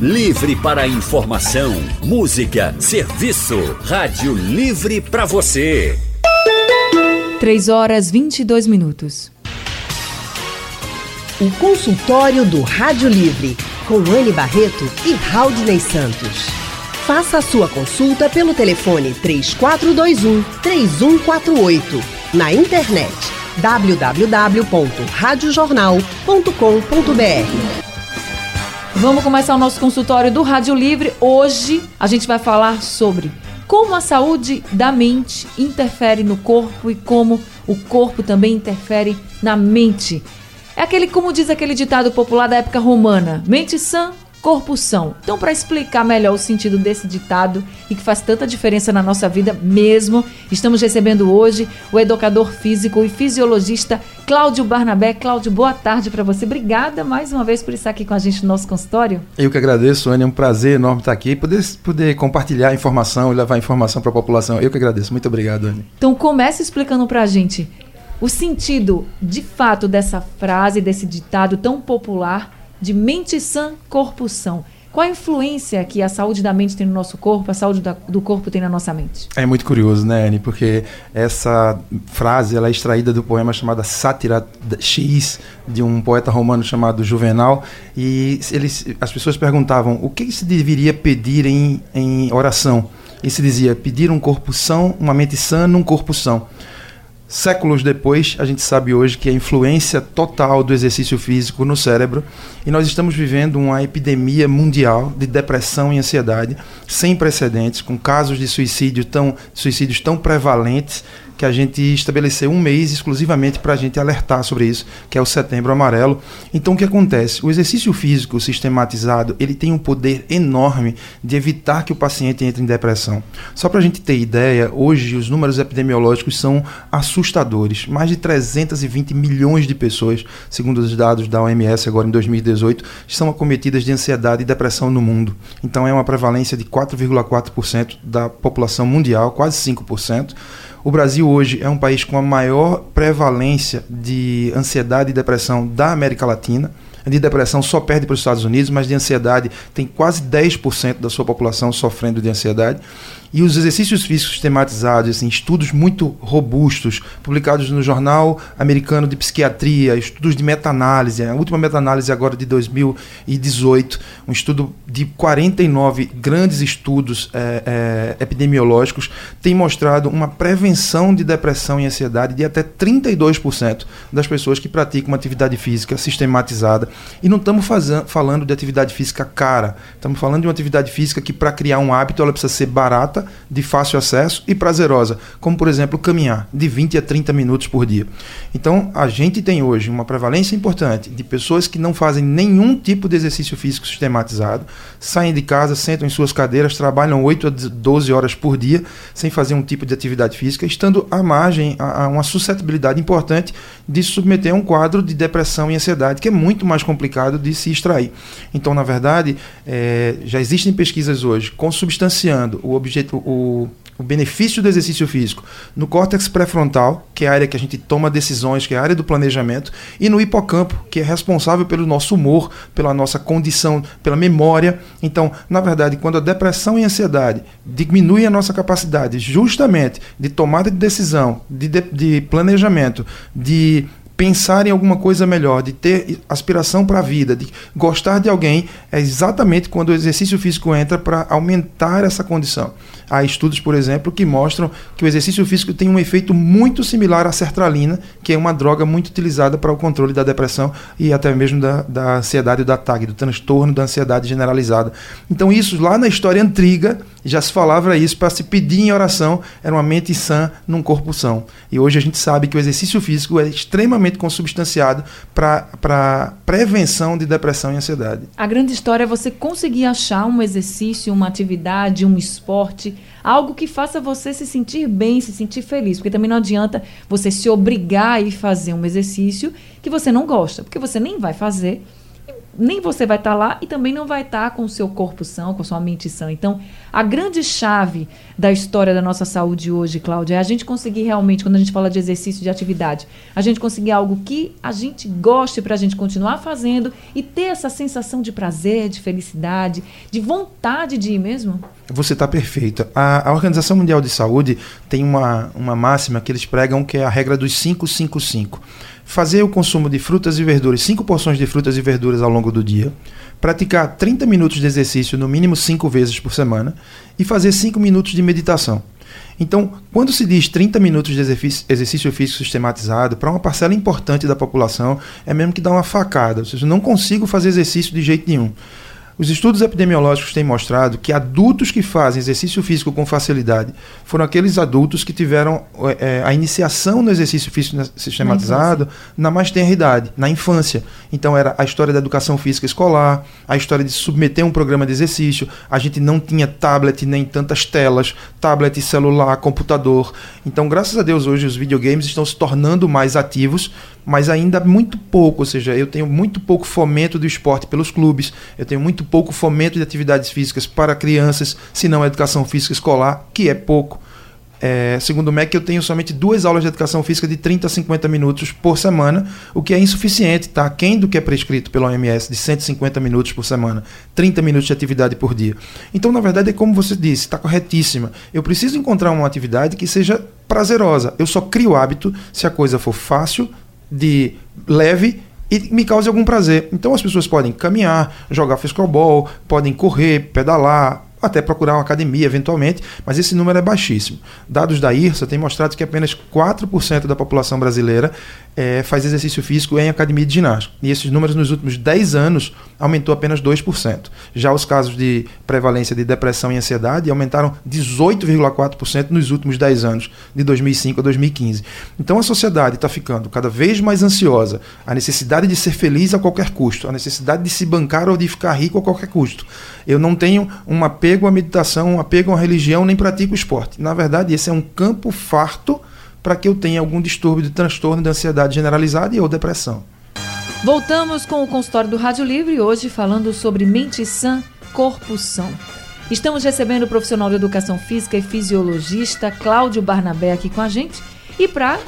Livre para informação, música, serviço. Rádio Livre para você. 3 horas 22 minutos. O consultório do Rádio Livre, com Anne Barreto e Raudney Santos. Faça a sua consulta pelo telefone 3421 3148. Na internet www.radiojornal.com.br. Vamos começar o nosso consultório do Rádio Livre. Hoje a gente vai falar sobre como a saúde da mente interfere no corpo e como o corpo também interfere na mente. É aquele, como diz aquele ditado popular da época romana: mente sã, corpo são. Então, para explicar melhor o sentido desse ditado e que faz tanta diferença na nossa vida mesmo, estamos recebendo hoje o educador físico e fisiologista Cláudio Barnabé. Cláudio, boa tarde para você. Obrigada mais uma vez por estar aqui com a gente no nosso consultório. Eu que agradeço, Ana. É um prazer enorme estar aqui e poder, poder compartilhar informação e levar informação para a população. Eu que agradeço. Muito obrigado, Ana. Então, comece explicando para a gente o sentido de fato dessa frase, desse ditado tão popular de mente sã, corpo são. Qual a influência que a saúde da mente tem no nosso corpo, a saúde da, do corpo tem na nossa mente? É muito curioso, né, Anne? Porque essa frase ela é extraída do poema chamado Sátira X, de um poeta romano chamado Juvenal. E eles, as pessoas perguntavam o que se deveria pedir em, em oração. E se dizia pedir um corpo são, uma mente sã num corpo são. Séculos depois, a gente sabe hoje que a influência total do exercício físico no cérebro e nós estamos vivendo uma epidemia mundial de depressão e ansiedade sem precedentes, com casos de suicídio tão, suicídios tão prevalentes que a gente estabeleceu um mês exclusivamente para a gente alertar sobre isso, que é o Setembro Amarelo. Então, o que acontece? O exercício físico sistematizado ele tem um poder enorme de evitar que o paciente entre em depressão. Só para a gente ter ideia, hoje os números epidemiológicos são assustadores. Mais de 320 milhões de pessoas, segundo os dados da OMS agora em 2018, são acometidas de ansiedade e depressão no mundo. Então, é uma prevalência de 4,4% da população mundial, quase 5%. O Brasil hoje é um país com a maior prevalência de ansiedade e depressão da América Latina. De depressão só perde para os Estados Unidos, mas de ansiedade tem quase 10% da sua população sofrendo de ansiedade. E os exercícios físicos sistematizados, assim, estudos muito robustos, publicados no Jornal Americano de Psiquiatria, estudos de meta-análise, a última meta-análise agora de 2018, um estudo de 49 grandes estudos é, é, epidemiológicos, tem mostrado uma prevenção de depressão e ansiedade de até 32% das pessoas que praticam uma atividade física sistematizada. E não estamos falando de atividade física cara, estamos falando de uma atividade física que, para criar um hábito, ela precisa ser barata de fácil acesso e prazerosa, como por exemplo caminhar de 20 a 30 minutos por dia. Então, a gente tem hoje uma prevalência importante de pessoas que não fazem nenhum tipo de exercício físico sistematizado, saem de casa, sentam em suas cadeiras, trabalham 8 a 12 horas por dia sem fazer um tipo de atividade física, estando à margem a, uma suscetibilidade importante de se submeter a um quadro de depressão e ansiedade, que é muito mais complicado de se extrair. Então, na verdade, é, já existem pesquisas hoje consubstanciando o objetivo o, o benefício do exercício físico no córtex pré-frontal, que é a área que a gente toma decisões, que é a área do planejamento, e no hipocampo, que é responsável pelo nosso humor, pela nossa condição, pela memória. Então, na verdade, quando a depressão e a ansiedade diminuem a nossa capacidade justamente de tomada de decisão, de, de, de planejamento, de pensar em alguma coisa melhor, de ter aspiração para a vida, de gostar de alguém, é exatamente quando o exercício físico entra para aumentar essa condição. Há estudos, por exemplo, que mostram que o exercício físico tem um efeito muito similar à sertralina, que é uma droga muito utilizada para o controle da depressão e até mesmo da, da ansiedade da TAG, do transtorno da ansiedade generalizada. Então, isso lá na história antiga já se falava isso, para se pedir em oração era uma mente sã num corpo são. E hoje a gente sabe que o exercício físico é extremamente consubstanciado para prevenção de depressão e ansiedade. A grande história é você conseguir achar um exercício, uma atividade, um esporte algo que faça você se sentir bem, se sentir feliz. Porque também não adianta você se obrigar a ir fazer um exercício que você não gosta, porque você nem vai fazer. Nem você vai estar lá e também não vai estar com o seu corpo são, com a sua mente sã. Então, a grande chave da história da nossa saúde hoje, Cláudia, é a gente conseguir realmente, quando a gente fala de exercício, de atividade, a gente conseguir algo que a gente goste para a gente continuar fazendo e ter essa sensação de prazer, de felicidade, de vontade de ir mesmo? Você está perfeita. A, a, Organização Mundial de Saúde tem uma, uma máxima que eles pregam que é a regra dos 555 fazer o consumo de frutas e verduras, 5 porções de frutas e verduras ao longo do dia, praticar 30 minutos de exercício no mínimo 5 vezes por semana e fazer 5 minutos de meditação. Então, quando se diz 30 minutos de exercício físico sistematizado, para uma parcela importante da população, é mesmo que dá uma facada. Ou seja, não consigo fazer exercício de jeito nenhum. Os estudos epidemiológicos têm mostrado que adultos que fazem exercício físico com facilidade foram aqueles adultos que tiveram é, a iniciação no exercício físico sistematizado na, na mais tenra idade, na infância. Então era a história da educação física escolar, a história de submeter um programa de exercício. A gente não tinha tablet nem tantas telas, tablet, celular, computador. Então, graças a Deus, hoje os videogames estão se tornando mais ativos mas ainda muito pouco, ou seja, eu tenho muito pouco fomento do esporte pelos clubes, eu tenho muito pouco fomento de atividades físicas para crianças, se não a educação física escolar, que é pouco. É, segundo o MEC, eu tenho somente duas aulas de educação física de 30 a 50 minutos por semana, o que é insuficiente, tá? Quem do que é prescrito pela OMS de 150 minutos por semana, 30 minutos de atividade por dia. Então, na verdade, é como você disse, está corretíssima. Eu preciso encontrar uma atividade que seja prazerosa. Eu só crio hábito se a coisa for fácil, de leve e me cause algum prazer. Então as pessoas podem caminhar, jogar frescobol, podem correr, pedalar, até procurar uma academia eventualmente, mas esse número é baixíssimo. Dados da IRSA têm mostrado que apenas 4% da população brasileira é, faz exercício físico em academia de ginástica. E esses números nos últimos 10 anos aumentou apenas 2%. Já os casos de prevalência de depressão e ansiedade aumentaram 18,4% nos últimos 10 anos, de 2005 a 2015. Então a sociedade está ficando cada vez mais ansiosa, a necessidade de ser feliz a qualquer custo, a necessidade de se bancar ou de ficar rico a qualquer custo. Eu não tenho um apego à meditação, um apego à religião, nem pratico esporte. Na verdade, esse é um campo farto para que eu tenha algum distúrbio de transtorno de ansiedade generalizada e ou depressão. Voltamos com o consultório do Rádio Livre hoje falando sobre mente sã, corpo são. Estamos recebendo o profissional de educação física e fisiologista Cláudio Barnabé aqui com a gente e para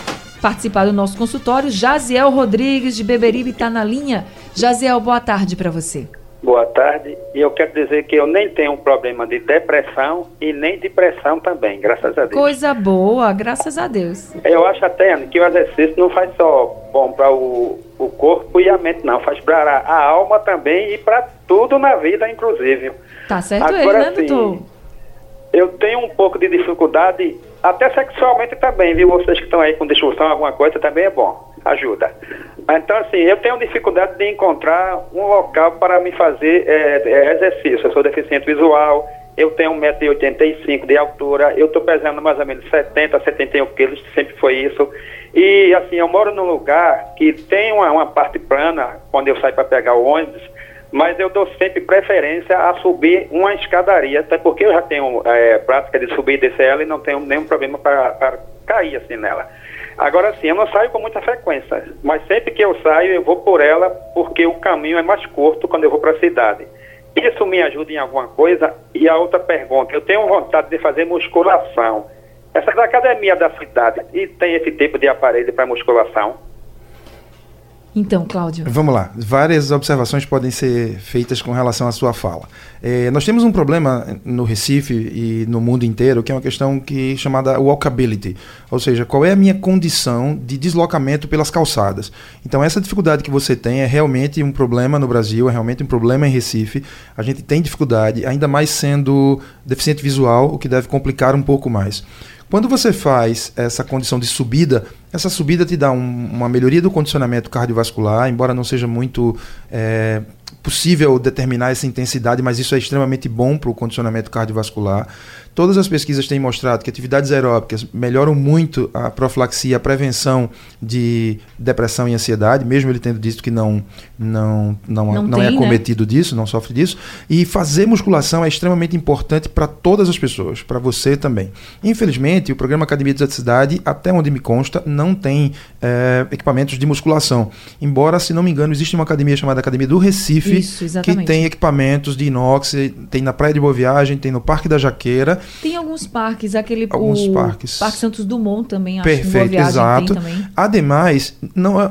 participar do nosso consultório, Jaziel Rodrigues de Beberibe está na linha. Jaziel, boa tarde para você. Boa tarde. E eu quero dizer que eu nem tenho um problema de depressão e nem de pressão também, graças a Deus. Coisa boa, graças a Deus. Eu acho até que o exercício não faz só bom para o, o corpo e a mente, não. Faz para a alma também e para tudo na vida, inclusive. Tá certo Agora, ele, né, doutor? Assim, eu tenho um pouco de dificuldade, até sexualmente também, viu? Vocês que estão aí com disfunção, alguma coisa, também é bom. Ajuda. Então, assim, eu tenho dificuldade de encontrar um local para me fazer é, é, exercício. Eu sou deficiente visual, eu tenho 1,85m de altura, eu estou pesando mais ou menos 70, 71 quilos, sempre foi isso. E, assim, eu moro num lugar que tem uma, uma parte plana, quando eu saio para pegar o ônibus, mas eu dou sempre preferência a subir uma escadaria, até porque eu já tenho é, prática de subir e descer ela e não tenho nenhum problema para cair assim nela. Agora sim, eu não saio com muita frequência, mas sempre que eu saio, eu vou por ela, porque o caminho é mais curto quando eu vou para a cidade. Isso me ajuda em alguma coisa? E a outra pergunta, eu tenho vontade de fazer musculação. Essa academia da cidade, e tem esse tipo de aparelho para musculação? Então, Cláudio. Vamos lá. Várias observações podem ser feitas com relação à sua fala. É, nós temos um problema no Recife e no mundo inteiro, que é uma questão que é chamada walkability, ou seja, qual é a minha condição de deslocamento pelas calçadas. Então, essa dificuldade que você tem é realmente um problema no Brasil, é realmente um problema em Recife. A gente tem dificuldade, ainda mais sendo deficiente visual, o que deve complicar um pouco mais. Quando você faz essa condição de subida, essa subida te dá um, uma melhoria do condicionamento cardiovascular, embora não seja muito é, possível determinar essa intensidade, mas isso é extremamente bom para o condicionamento cardiovascular. Todas as pesquisas têm mostrado que atividades aeróbicas melhoram muito a profilaxia, a prevenção de depressão e ansiedade, mesmo ele tendo dito que não não não, não, não é tem, é cometido né? disso, não sofre disso. E fazer musculação é extremamente importante para todas as pessoas, para você também. Infelizmente, o programa Academia de Cidade, até onde me consta, não tem é, equipamentos de musculação. Embora, se não me engano, existe uma academia chamada Academia do Recife, Isso, que tem equipamentos de inox, tem na Praia de Boa Viagem, tem no Parque da Jaqueira. Tem alguns parques, aquele Alguns o parques. Parque Santos Dumont também, acho que Perfeito, Viagem exato. também. Ademais, não é-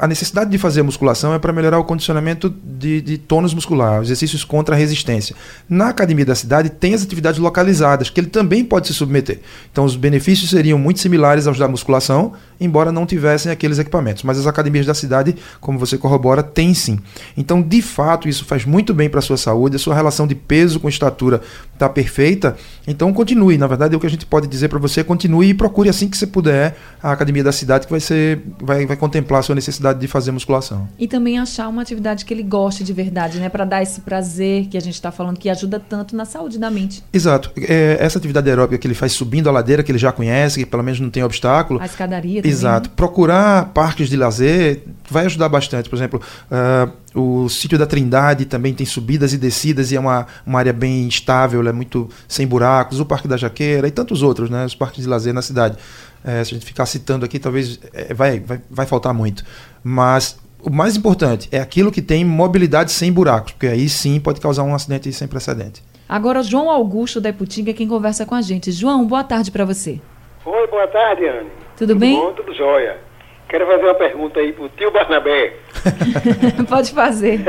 a necessidade de fazer musculação é para melhorar o condicionamento de, de tônus muscular, exercícios contra a resistência. Na academia da cidade tem as atividades localizadas, que ele também pode se submeter. Então, os benefícios seriam muito similares aos da musculação, embora não tivessem aqueles equipamentos. Mas as academias da cidade, como você corrobora, tem sim. Então, de fato, isso faz muito bem para a sua saúde, a sua relação de peso com estatura está perfeita. Então, continue. Na verdade, o que a gente pode dizer para você é continue e procure assim que você puder a academia da cidade, que vai ser vai, vai contemplar a sua necessidade de fazer musculação. E também achar uma atividade que ele goste de verdade, né? Para dar esse prazer que a gente está falando, que ajuda tanto na saúde da mente. Exato. É, essa atividade aeróbica que ele faz subindo a ladeira, que ele já conhece, que pelo menos não tem obstáculo. A escadaria também. Exato. né? Procurar parques de lazer vai ajudar bastante. Por exemplo, ah, o sítio da Trindade também tem subidas e descidas e é uma, uma área bem estável, é muito sem buracos. O Parque da Jaqueira e tantos outros, né? Os parques de lazer na cidade. Eh, se a gente ficar citando aqui, talvez eh, vai, vai, vai faltar muito. Mas o mais importante é aquilo que tem mobilidade sem buracos, porque aí sim pode causar um acidente sem precedente. Agora, o João Augusto da Iputinga é quem conversa com a gente. João, boa tarde para você. Oi, boa tarde, Anne. Tudo bem? Bom, tudo jóia. Quero fazer uma pergunta aí pro tio Barnabé. Pode fazer.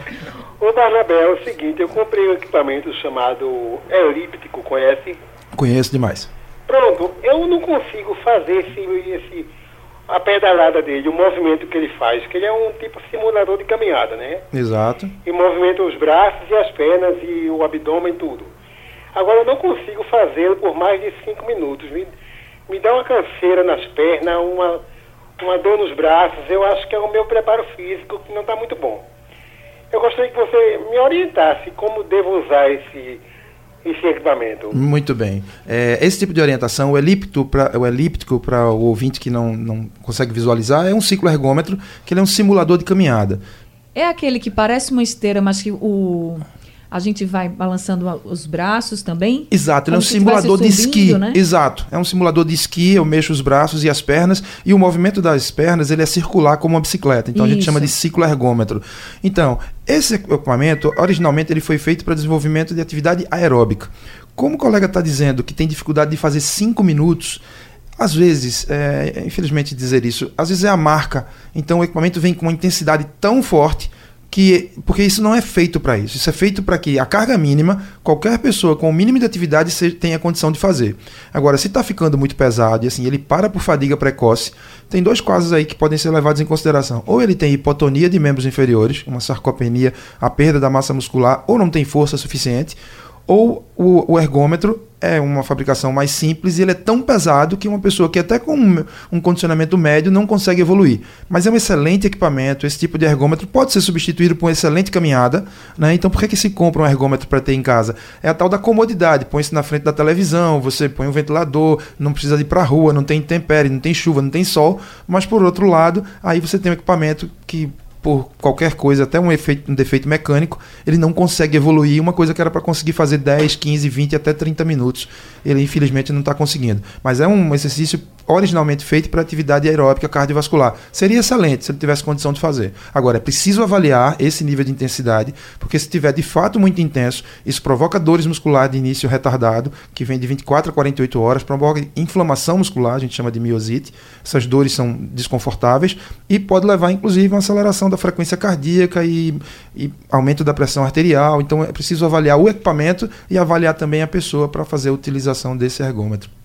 Ô Barnabé, é o seguinte, eu comprei um equipamento chamado elíptico, conhece? Conheço demais. Pronto, eu não consigo fazer esse, esse a pedalada dele, o movimento que ele faz, que ele é um tipo simulador de caminhada, né? Exato. E movimenta os braços e as pernas e o abdômen e tudo. Agora eu não consigo fazê-lo por mais de cinco minutos. Me, me dá uma canseira nas pernas, uma, uma dor nos braços. Eu acho que é o meu preparo físico que não está muito bom. Eu gostaria que você me orientasse como devo usar esse, esse equipamento. Muito bem. É, esse tipo de orientação, o elíptico para o elíptico para o ouvinte que não, não consegue visualizar, é um ciclo ergômetro, que ele é um simulador de caminhada. É aquele que parece uma esteira, mas que o a gente vai balançando os braços também? Exato, ele é um simulador de subindo, esqui. né? Exato, é um simulador de esqui, eu mexo os braços e as pernas, e o movimento das pernas ele é circular como uma bicicleta, então a gente Isso. chama de ciclo ergômetro. Então, esse equipamento, originalmente, ele foi feito para desenvolvimento de atividade aeróbica. Como o colega está dizendo que tem dificuldade de fazer cinco minutos, às vezes, é, infelizmente dizer isso, às vezes é a marca. Então o equipamento vem com uma intensidade tão forte que porque isso não é feito para isso. Isso é feito para que a carga mínima, qualquer pessoa com o mínimo de atividade tenha condição de fazer. Agora, se está ficando muito pesado e assim ele para por fadiga precoce, tem dois casos aí que podem ser levados em consideração. Ou ele tem hipotonia de membros inferiores, uma sarcopenia, a perda da massa muscular, ou não tem força suficiente, ou o, o ergômetro é uma fabricação mais simples e ele é tão pesado que uma pessoa que até com um, um condicionamento médio não consegue evoluir. Mas é um excelente equipamento, esse tipo de ergômetro pode ser substituído por uma excelente caminhada. Né? Então por que, que se compra um ergômetro para ter em casa? É a tal da comodidade, põe-se na frente da televisão, você põe um ventilador, não precisa ir para a rua, não tem intempérie, não tem chuva, não tem sol, mas por outro lado, aí você tem um equipamento que por qualquer coisa, até um, efeito, um defeito mecânico, ele não consegue evoluir uma coisa que era para conseguir fazer 10, 15, 20 até 30 minutos. Ele infelizmente não está conseguindo. Mas é um exercício originalmente feito para atividade aeróbica cardiovascular. Seria excelente se ele tivesse condição de fazer. Agora, é preciso avaliar esse nível de intensidade, porque se tiver de fato muito intenso, isso provoca dores musculares de início retardado, que vem de 24 a 48 horas, provoca inflamação muscular, a gente chama de miosite. Essas dores são desconfortáveis e pode levar inclusive a uma aceleração da frequência cardíaca e, e aumento da pressão arterial. Então é preciso avaliar o equipamento e avaliar também a pessoa para fazer a utilização desse ergômetro.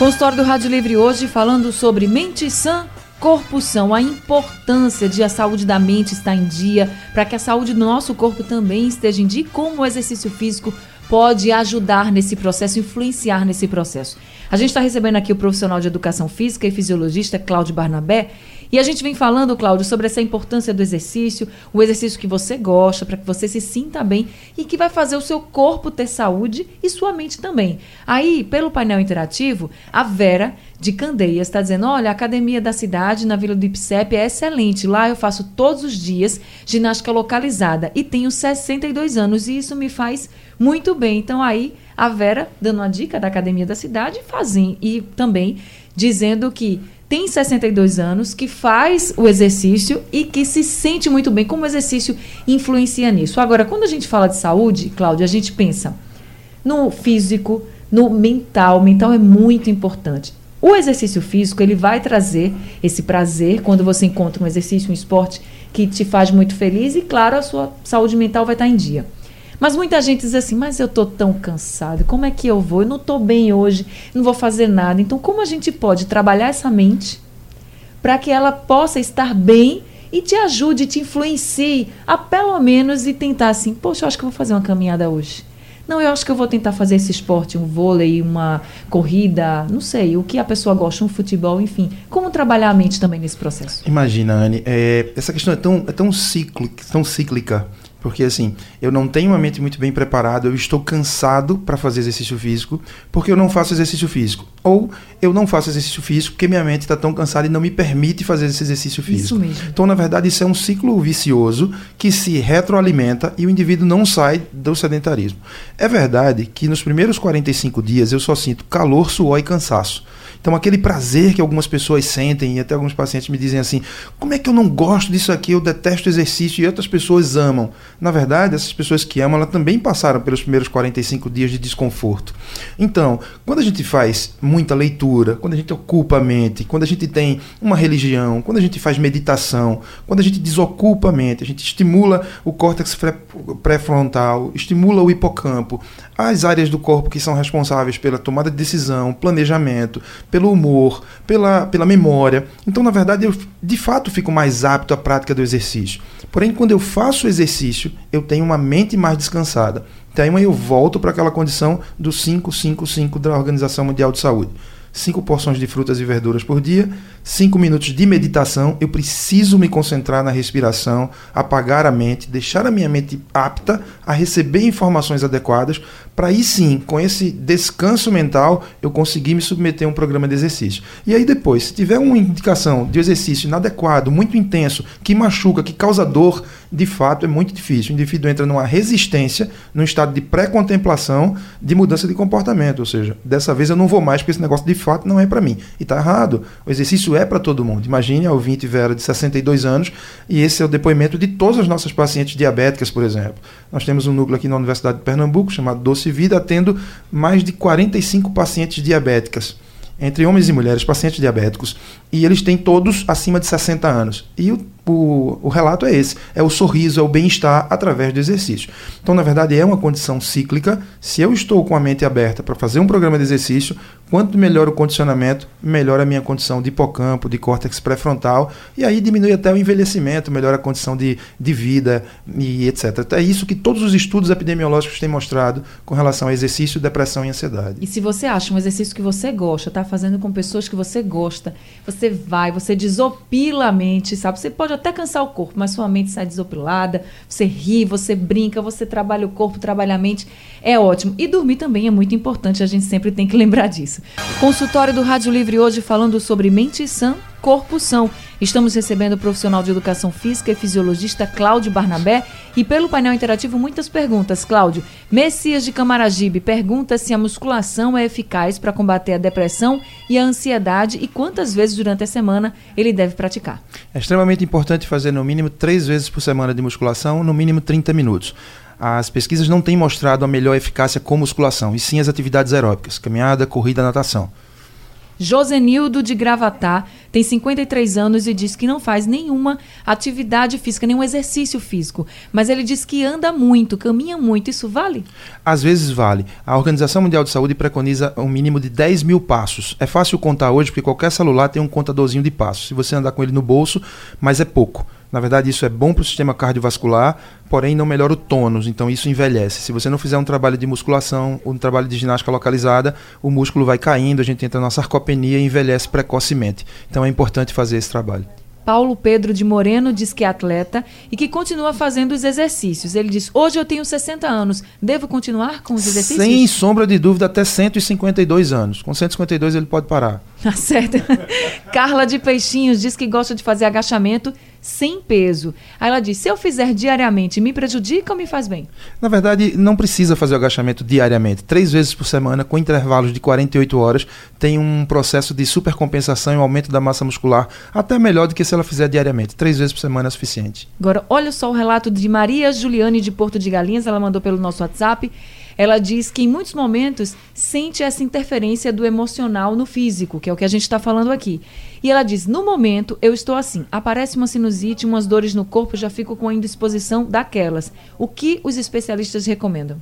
Consultório do Rádio Livre hoje falando sobre mente sã, corpo são, a importância de a saúde da mente estar em dia, para que a saúde do nosso corpo também esteja em dia, como o exercício físico pode ajudar nesse processo, influenciar nesse processo. A gente está recebendo aqui o profissional de educação física e fisiologista Cláudio Barnabé, e a gente vem falando, Cláudio, sobre essa importância do exercício, o exercício que você gosta, para que você se sinta bem e que vai fazer o seu corpo ter saúde e sua mente também. Aí, pelo painel interativo, a Vera de Candeias está dizendo: olha, a academia da cidade na Vila do Ipsep é excelente. Lá eu faço todos os dias ginástica localizada e tenho 62 anos e isso me faz muito bem. Então, aí, a Vera dando uma dica da academia da cidade fazem e também dizendo que tem 62 anos, que faz o exercício e que se sente muito bem. Como o exercício influencia nisso? Agora, quando a gente fala de saúde, Cláudia, a gente pensa no físico, no mental. O mental é muito importante. O exercício físico, ele vai trazer esse prazer quando você encontra um exercício, um esporte que te faz muito feliz e, claro, a sua saúde mental vai estar em dia. Mas muita gente diz assim: mas eu estou tão cansado, como é que eu vou? Eu não estou bem hoje, não vou fazer nada. Então, como a gente pode trabalhar essa mente para que ela possa estar bem e te ajude, te influencie a pelo menos e tentar assim: poxa, eu acho que eu vou fazer uma caminhada hoje. Não, eu acho que eu vou tentar fazer esse esporte, um vôlei, uma corrida, não sei, o que a pessoa gosta, um futebol, enfim. Como trabalhar a mente também nesse processo? Imagina, Anne, é, essa questão é tão, é tão, cíclica, tão cíclica porque assim, eu não tenho uma mente muito bem preparada, eu estou cansado para fazer exercício físico, porque eu não faço exercício físico. Ou eu não faço exercício físico porque minha mente está tão cansada e não me permite fazer esse exercício físico. Isso mesmo. Então, na verdade, isso é um ciclo vicioso que se retroalimenta e o indivíduo não sai do sedentarismo. É verdade que nos primeiros 45 dias eu só sinto calor, suor e cansaço. Então, aquele prazer que algumas pessoas sentem, e até alguns pacientes me dizem assim: como é que eu não gosto disso aqui, eu detesto exercício, e outras pessoas amam. Na verdade, essas pessoas que amam, elas também passaram pelos primeiros 45 dias de desconforto. Então, quando a gente faz muita leitura, quando a gente ocupa a mente, quando a gente tem uma religião, quando a gente faz meditação, quando a gente desocupa a mente, a gente estimula o córtex pré-frontal, estimula o hipocampo, as áreas do corpo que são responsáveis pela tomada de decisão, planejamento, pelo humor, pela, pela memória. Então, na verdade, eu de fato fico mais apto à prática do exercício. Porém, quando eu faço o exercício, eu tenho uma mente mais descansada. Então, aí eu volto para aquela condição do 555 da Organização Mundial de Saúde cinco porções de frutas e verduras por dia, cinco minutos de meditação. Eu preciso me concentrar na respiração, apagar a mente, deixar a minha mente apta a receber informações adequadas, para aí sim, com esse descanso mental, eu conseguir me submeter a um programa de exercício. E aí depois, se tiver uma indicação de exercício inadequado, muito intenso, que machuca, que causa dor, de fato é muito difícil. O indivíduo entra numa resistência, num estado de pré-contemplação de mudança de comportamento. Ou seja, dessa vez eu não vou mais porque esse negócio de fato não é para mim. E está errado. O exercício é para todo mundo. Imagine a ouvinte Vera de 62 anos e esse é o depoimento de todas as nossas pacientes diabéticas, por exemplo. Nós temos um núcleo aqui na Universidade de Pernambuco chamado Doce Vida, atendo mais de 45 pacientes diabéticas entre homens e mulheres, pacientes diabéticos, e eles têm todos acima de 60 anos. E o o, relato é esse: é o sorriso, é o bem-estar através do exercício. Então, na verdade, é uma condição cíclica. Se eu estou com a mente aberta para fazer um programa de exercício, quanto melhor o condicionamento, melhor a minha condição de hipocampo, de córtex pré-frontal, e aí diminui até o envelhecimento, melhora a condição de, de vida e etc. É isso que todos os estudos epidemiológicos têm mostrado com relação a exercício, depressão e ansiedade. E se você acha um exercício que você gosta, está fazendo com pessoas que você gosta, você vai, você desopila a mente, sabe? Você pode até cansar o corpo, mas sua mente sai desopilada, você ri, você brinca, você trabalha o corpo, trabalha a mente, é ótimo. E dormir também é muito importante, a gente sempre tem que lembrar disso. Consultório do Rádio Livre hoje falando sobre mente sã Corpo São. Estamos recebendo o profissional de educação física e fisiologista Cláudio Barnabé e pelo painel interativo muitas perguntas. Cláudio, Messias de Camaragibe pergunta se a musculação é eficaz para combater a depressão e a ansiedade e quantas vezes durante a semana ele deve praticar. É extremamente importante fazer no mínimo três vezes por semana de musculação, no mínimo 30 minutos as pesquisas não têm mostrado a melhor eficácia com musculação, e sim as atividades aeróbicas, caminhada, corrida, natação. Josenildo de Gravatá tem 53 anos e diz que não faz nenhuma atividade física, nenhum exercício físico. Mas ele diz que anda muito, caminha muito. Isso vale? Às vezes vale. A Organização Mundial de Saúde preconiza um mínimo de 10 mil passos. É fácil contar hoje porque qualquer celular tem um contadorzinho de passos. Se você andar com ele no bolso, mas é pouco. Na verdade, isso é bom para o sistema cardiovascular, porém não melhora o tônus, então isso envelhece. Se você não fizer um trabalho de musculação, um trabalho de ginástica localizada, o músculo vai caindo, a gente entra na sarcopenia e envelhece precocemente. Então é importante fazer esse trabalho. Paulo Pedro de Moreno diz que é atleta e que continua fazendo os exercícios. Ele diz: Hoje eu tenho 60 anos, devo continuar com os exercícios? Sem sombra de dúvida, até 152 anos. Com 152 ele pode parar. Tá certo. Carla de Peixinhos diz que gosta de fazer agachamento sem peso. Aí ela diz: se eu fizer diariamente, me prejudica ou me faz bem? Na verdade, não precisa fazer o agachamento diariamente. Três vezes por semana, com intervalos de 48 horas, tem um processo de supercompensação e um aumento da massa muscular até melhor do que se ela fizer diariamente. Três vezes por semana é suficiente. Agora, olha só o relato de Maria Juliane de Porto de Galinhas, ela mandou pelo nosso WhatsApp. Ela diz que em muitos momentos sente essa interferência do emocional no físico, que é o que a gente está falando aqui. E ela diz: no momento eu estou assim, aparece uma sinusite, umas dores no corpo, já fico com a indisposição daquelas. O que os especialistas recomendam?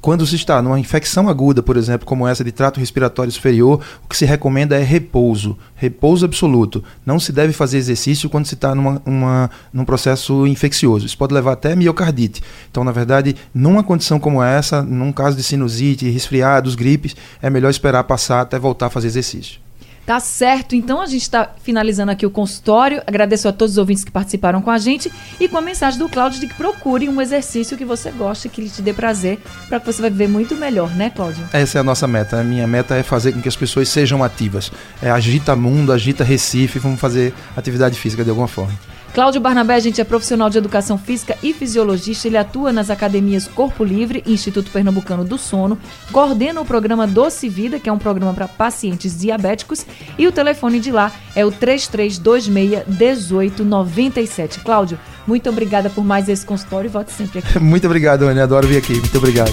Quando se está numa infecção aguda, por exemplo, como essa de trato respiratório superior, o que se recomenda é repouso, repouso absoluto. Não se deve fazer exercício quando se está numa, uma, num processo infeccioso. Isso pode levar até miocardite. Então, na verdade, numa condição como essa, num caso de sinusite, resfriados, gripes, é melhor esperar passar até voltar a fazer exercício. Tá certo. Então a gente está finalizando aqui o consultório. Agradeço a todos os ouvintes que participaram com a gente e com a mensagem do Cláudio de que procure um exercício que você goste, que lhe te dê prazer, para que você vai viver muito melhor, né, Cláudio? Essa é a nossa meta. A minha meta é fazer com que as pessoas sejam ativas. É agita mundo, agita Recife, vamos fazer atividade física de alguma forma. Cláudio Barnabé, gente é profissional de educação física e fisiologista. Ele atua nas academias Corpo Livre e Instituto Pernambucano do Sono, coordena o programa Doce Vida, que é um programa para pacientes diabéticos, e o telefone de lá é o 3326 1897. Cláudio, muito obrigada por mais esse consultório e volte sempre aqui. muito obrigado, Ana. Adoro vir aqui. Muito obrigado.